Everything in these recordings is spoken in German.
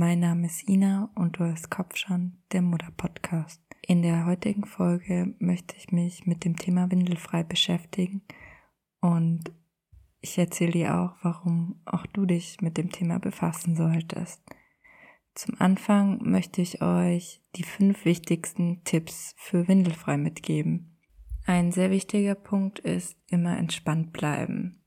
Mein Name ist Ina und du hast Kopfschan, der Mutter-Podcast. In der heutigen Folge möchte ich mich mit dem Thema Windelfrei beschäftigen und ich erzähle dir auch, warum auch du dich mit dem Thema befassen solltest. Zum Anfang möchte ich euch die fünf wichtigsten Tipps für Windelfrei mitgeben. Ein sehr wichtiger Punkt ist immer entspannt bleiben.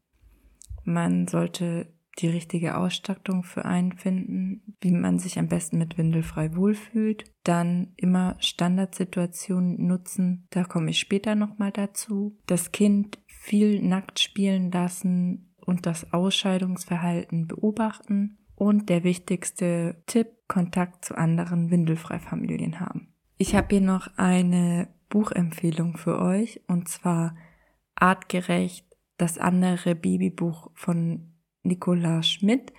Man sollte die richtige Ausstattung für einen finden, wie man sich am besten mit Windelfrei wohlfühlt. Dann immer Standardsituationen nutzen, da komme ich später nochmal dazu. Das Kind viel nackt spielen lassen und das Ausscheidungsverhalten beobachten. Und der wichtigste Tipp, Kontakt zu anderen Windelfreifamilien haben. Ich habe hier noch eine Buchempfehlung für euch und zwar Artgerecht, das andere Babybuch von Nicola Schmidt.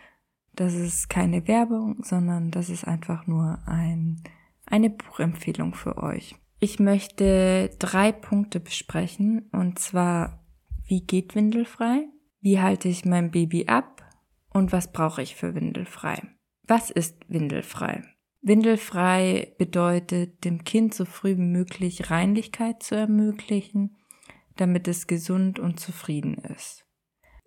Das ist keine Werbung, sondern das ist einfach nur ein, eine Buchempfehlung für euch. Ich möchte drei Punkte besprechen und zwar wie geht windelfrei? Wie halte ich mein Baby ab? Und was brauche ich für windelfrei? Was ist windelfrei? Windelfrei bedeutet, dem Kind so früh wie möglich Reinlichkeit zu ermöglichen, damit es gesund und zufrieden ist.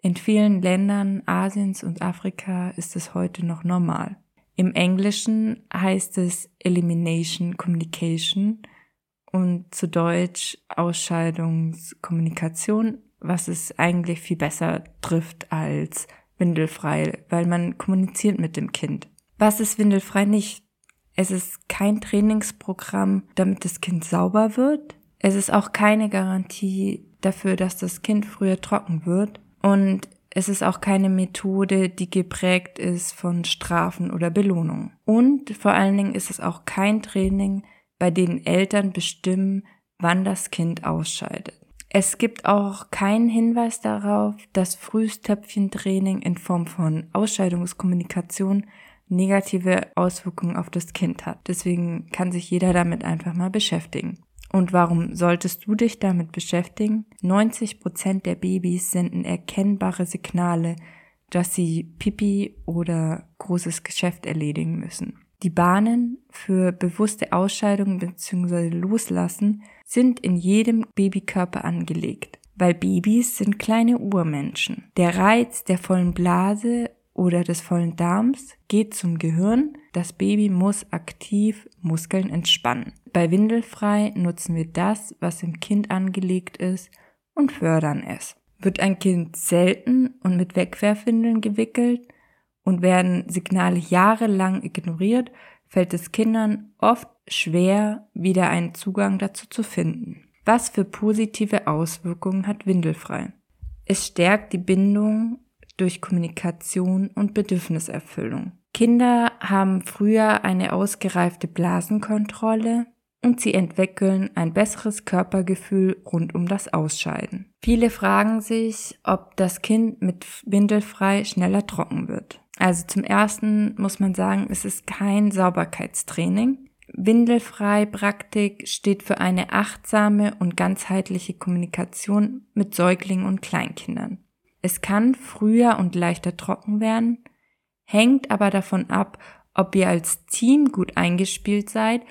In vielen Ländern Asiens und Afrika ist es heute noch normal. Im Englischen heißt es Elimination Communication und zu Deutsch Ausscheidungskommunikation was es eigentlich viel besser trifft als windelfrei, weil man kommuniziert mit dem Kind. Was ist windelfrei nicht? Es ist kein Trainingsprogramm, damit das Kind sauber wird. Es ist auch keine Garantie dafür, dass das Kind früher trocken wird. Und es ist auch keine Methode, die geprägt ist von Strafen oder Belohnungen. Und vor allen Dingen ist es auch kein Training, bei dem Eltern bestimmen, wann das Kind ausscheidet. Es gibt auch keinen Hinweis darauf, dass Frühstöpfchentraining in Form von Ausscheidungskommunikation negative Auswirkungen auf das Kind hat. Deswegen kann sich jeder damit einfach mal beschäftigen. Und warum solltest du dich damit beschäftigen? 90 Prozent der Babys senden erkennbare Signale, dass sie Pipi oder großes Geschäft erledigen müssen. Die Bahnen für bewusste Ausscheidung bzw. Loslassen sind in jedem Babykörper angelegt, weil Babys sind kleine Urmenschen. Der Reiz der vollen Blase oder des vollen Darms geht zum Gehirn. Das Baby muss aktiv Muskeln entspannen. Bei Windelfrei nutzen wir das, was im Kind angelegt ist und fördern es. Wird ein Kind selten und mit Wegwerfwindeln gewickelt und werden Signale jahrelang ignoriert, fällt es Kindern oft schwer, wieder einen Zugang dazu zu finden. Was für positive Auswirkungen hat Windelfrei? Es stärkt die Bindung durch Kommunikation und Bedürfniserfüllung. Kinder haben früher eine ausgereifte Blasenkontrolle und sie entwickeln ein besseres Körpergefühl rund um das Ausscheiden. Viele fragen sich, ob das Kind mit Windelfrei schneller trocken wird. Also zum ersten muss man sagen, es ist kein Sauberkeitstraining. Windelfrei Praktik steht für eine achtsame und ganzheitliche Kommunikation mit Säuglingen und Kleinkindern. Es kann früher und leichter trocken werden, hängt aber davon ab, ob ihr als Team gut eingespielt seid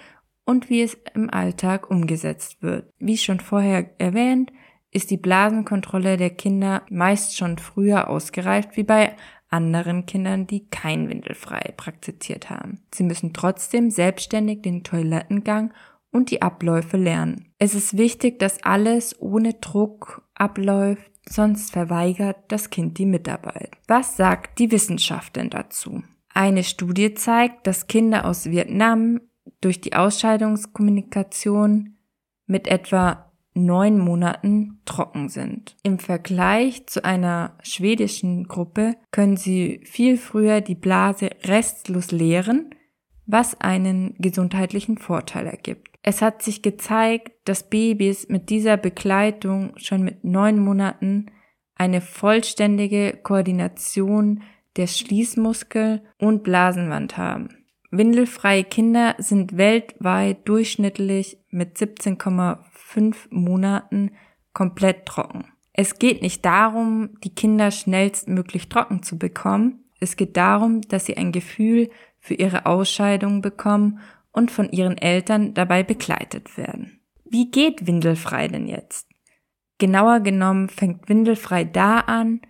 und wie es im Alltag umgesetzt wird. Wie schon vorher erwähnt, ist die Blasenkontrolle der Kinder meist schon früher ausgereift wie bei anderen Kindern, die kein Windelfrei praktiziert haben. Sie müssen trotzdem selbstständig den Toilettengang und die Abläufe lernen. Es ist wichtig, dass alles ohne Druck abläuft, sonst verweigert das Kind die Mitarbeit. Was sagt die Wissenschaft denn dazu? Eine Studie zeigt, dass Kinder aus Vietnam durch die Ausscheidungskommunikation mit etwa neun Monaten trocken sind. Im Vergleich zu einer schwedischen Gruppe können sie viel früher die Blase restlos leeren, was einen gesundheitlichen Vorteil ergibt. Es hat sich gezeigt, dass Babys mit dieser Begleitung schon mit neun Monaten eine vollständige Koordination der Schließmuskel und Blasenwand haben. Windelfreie Kinder sind weltweit durchschnittlich mit 17,5 fünf Monaten komplett trocken. Es geht nicht darum, die Kinder schnellstmöglich trocken zu bekommen. Es geht darum, dass sie ein Gefühl für ihre Ausscheidung bekommen und von ihren Eltern dabei begleitet werden. Wie geht Windelfrei denn jetzt? Genauer genommen fängt Windelfrei da an,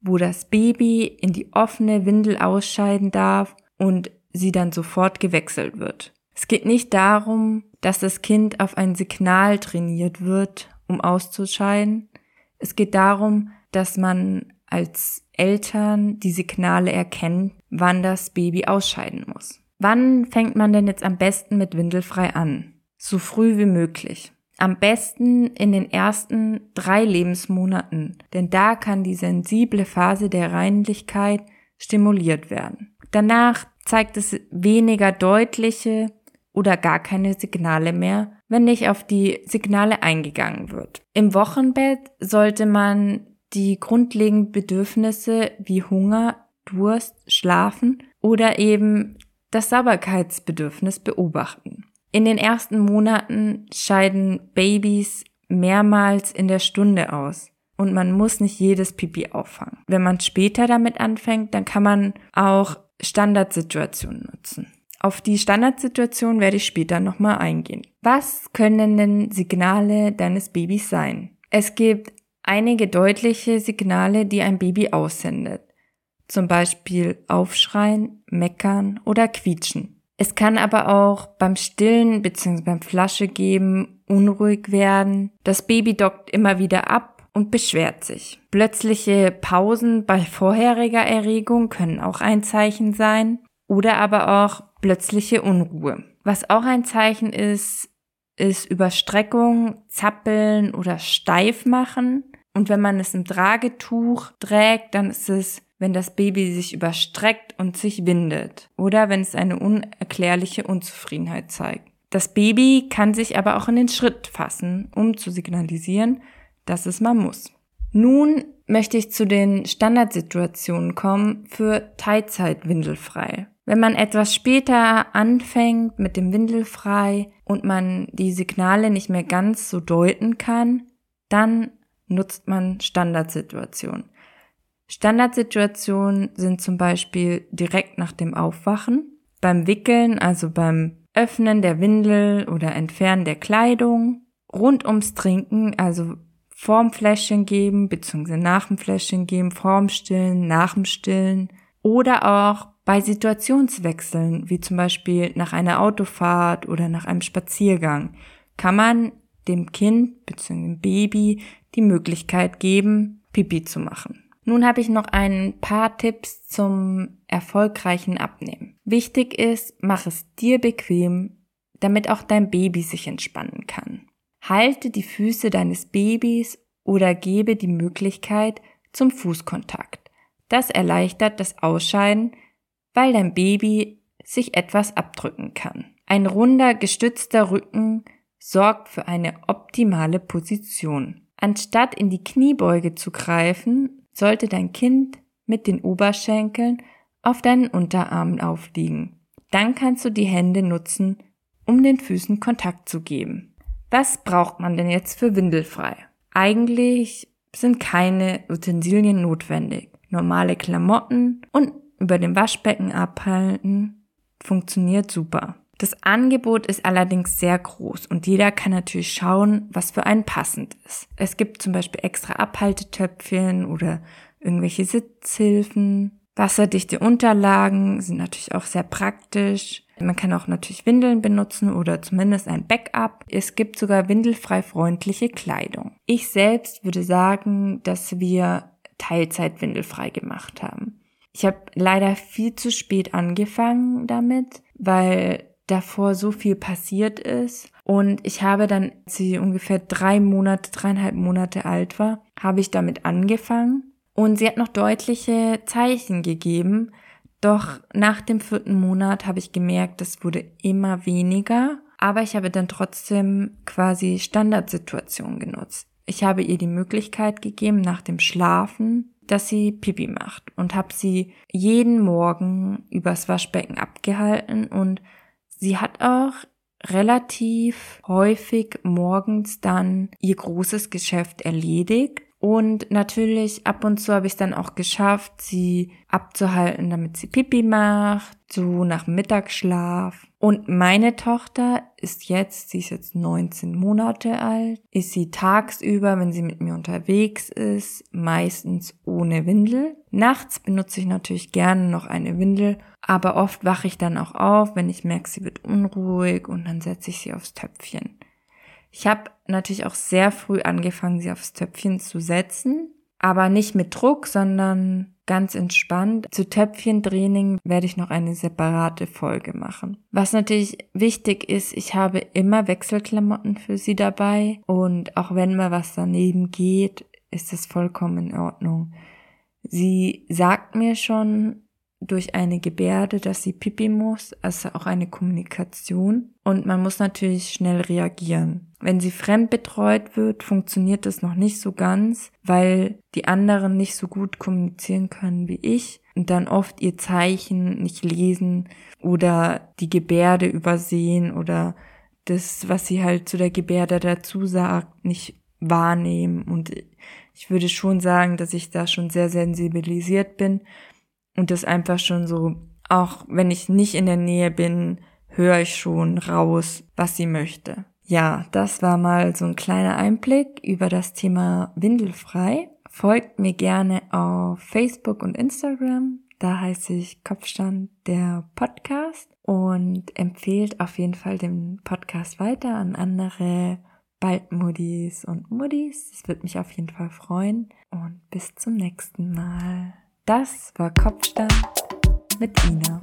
wo das Baby in die offene Windel ausscheiden darf und sie dann sofort gewechselt wird. Es geht nicht darum, dass das Kind auf ein Signal trainiert wird, um auszuscheiden. Es geht darum, dass man als Eltern die Signale erkennen, wann das Baby ausscheiden muss. Wann fängt man denn jetzt am besten mit Windelfrei an? So früh wie möglich. Am besten in den ersten drei Lebensmonaten, denn da kann die sensible Phase der Reinlichkeit stimuliert werden. Danach zeigt es weniger deutliche oder gar keine Signale mehr, wenn nicht auf die Signale eingegangen wird. Im Wochenbett sollte man die grundlegenden Bedürfnisse wie Hunger, Durst, Schlafen oder eben das Sauberkeitsbedürfnis beobachten. In den ersten Monaten scheiden Babys mehrmals in der Stunde aus und man muss nicht jedes Pipi auffangen. Wenn man später damit anfängt, dann kann man auch Standardsituationen nutzen. Auf die Standardsituation werde ich später nochmal eingehen. Was können denn Signale deines Babys sein? Es gibt einige deutliche Signale, die ein Baby aussendet. Zum Beispiel Aufschreien, Meckern oder Quietschen. Es kann aber auch beim Stillen bzw. beim Flasche geben unruhig werden. Das Baby dockt immer wieder ab und beschwert sich. Plötzliche Pausen bei vorheriger Erregung können auch ein Zeichen sein oder aber auch plötzliche Unruhe. Was auch ein Zeichen ist, ist Überstreckung, Zappeln oder Steifmachen. Und wenn man es im Tragetuch trägt, dann ist es, wenn das Baby sich überstreckt und sich windet. Oder wenn es eine unerklärliche Unzufriedenheit zeigt. Das Baby kann sich aber auch in den Schritt fassen, um zu signalisieren, dass es mal muss. Nun möchte ich zu den Standardsituationen kommen für Teilzeit-Windelfrei. Wenn man etwas später anfängt mit dem Windelfrei und man die Signale nicht mehr ganz so deuten kann, dann nutzt man Standardsituationen. Standardsituationen sind zum Beispiel direkt nach dem Aufwachen, beim Wickeln, also beim Öffnen der Windel oder Entfernen der Kleidung, rund ums Trinken, also vorm Fläschchen geben, beziehungsweise nach dem Fläschchen geben, vorm Stillen, nach dem Stillen oder auch bei Situationswechseln, wie zum Beispiel nach einer Autofahrt oder nach einem Spaziergang, kann man dem Kind bzw. dem Baby die Möglichkeit geben, Pipi zu machen. Nun habe ich noch ein paar Tipps zum erfolgreichen Abnehmen. Wichtig ist, mach es dir bequem, damit auch dein Baby sich entspannen kann. Halte die Füße deines Babys oder gebe die Möglichkeit zum Fußkontakt. Das erleichtert das Ausscheiden, weil dein Baby sich etwas abdrücken kann. Ein runder, gestützter Rücken sorgt für eine optimale Position. Anstatt in die Kniebeuge zu greifen, sollte dein Kind mit den Oberschenkeln auf deinen Unterarmen aufliegen. Dann kannst du die Hände nutzen, um den Füßen Kontakt zu geben. Was braucht man denn jetzt für Windelfrei? Eigentlich sind keine Utensilien notwendig. Normale Klamotten und über dem Waschbecken abhalten funktioniert super. Das Angebot ist allerdings sehr groß und jeder kann natürlich schauen, was für einen passend ist. Es gibt zum Beispiel extra Abhaltetöpfchen oder irgendwelche Sitzhilfen. Wasserdichte Unterlagen sind natürlich auch sehr praktisch. Man kann auch natürlich Windeln benutzen oder zumindest ein Backup. Es gibt sogar windelfrei freundliche Kleidung. Ich selbst würde sagen, dass wir Teilzeit windelfrei gemacht haben. Ich habe leider viel zu spät angefangen damit, weil davor so viel passiert ist. Und ich habe dann, als sie ungefähr drei Monate, dreieinhalb Monate alt war, habe ich damit angefangen. Und sie hat noch deutliche Zeichen gegeben. Doch nach dem vierten Monat habe ich gemerkt, es wurde immer weniger. Aber ich habe dann trotzdem quasi Standardsituationen genutzt. Ich habe ihr die Möglichkeit gegeben, nach dem Schlafen, dass sie Pipi macht und habe sie jeden Morgen übers Waschbecken abgehalten und Sie hat auch relativ häufig morgens dann ihr großes Geschäft erledigt Und natürlich ab und zu habe ich es dann auch geschafft, sie abzuhalten, damit sie Pipi macht, so nach Mittagsschlaf. Und meine Tochter ist jetzt, sie ist jetzt 19 Monate alt, ist sie tagsüber, wenn sie mit mir unterwegs ist, meistens ohne Windel. Nachts benutze ich natürlich gerne noch eine Windel, aber oft wache ich dann auch auf, wenn ich merke, sie wird unruhig und dann setze ich sie aufs Töpfchen. Ich habe natürlich auch sehr früh angefangen, sie aufs Töpfchen zu setzen, aber nicht mit Druck, sondern ganz entspannt. Zu Töpfchentraining werde ich noch eine separate Folge machen. Was natürlich wichtig ist, ich habe immer Wechselklamotten für sie dabei und auch wenn mal was daneben geht, ist es vollkommen in Ordnung. Sie sagt mir schon, durch eine Gebärde, dass sie pipi muss, also auch eine Kommunikation. Und man muss natürlich schnell reagieren. Wenn sie fremd betreut wird, funktioniert das noch nicht so ganz, weil die anderen nicht so gut kommunizieren können wie ich und dann oft ihr Zeichen nicht lesen oder die Gebärde übersehen oder das, was sie halt zu der Gebärde dazu sagt, nicht wahrnehmen. Und ich würde schon sagen, dass ich da schon sehr sensibilisiert bin und das einfach schon so, auch wenn ich nicht in der Nähe bin, höre ich schon raus, was sie möchte. Ja, das war mal so ein kleiner Einblick über das Thema Windelfrei. Folgt mir gerne auf Facebook und Instagram. Da heiße ich Kopfstand der Podcast und empfehlt auf jeden Fall den Podcast weiter an andere bald Muddis und Muddis. Das würde mich auf jeden Fall freuen. Und bis zum nächsten Mal. Das war Kopfstand mit Ina.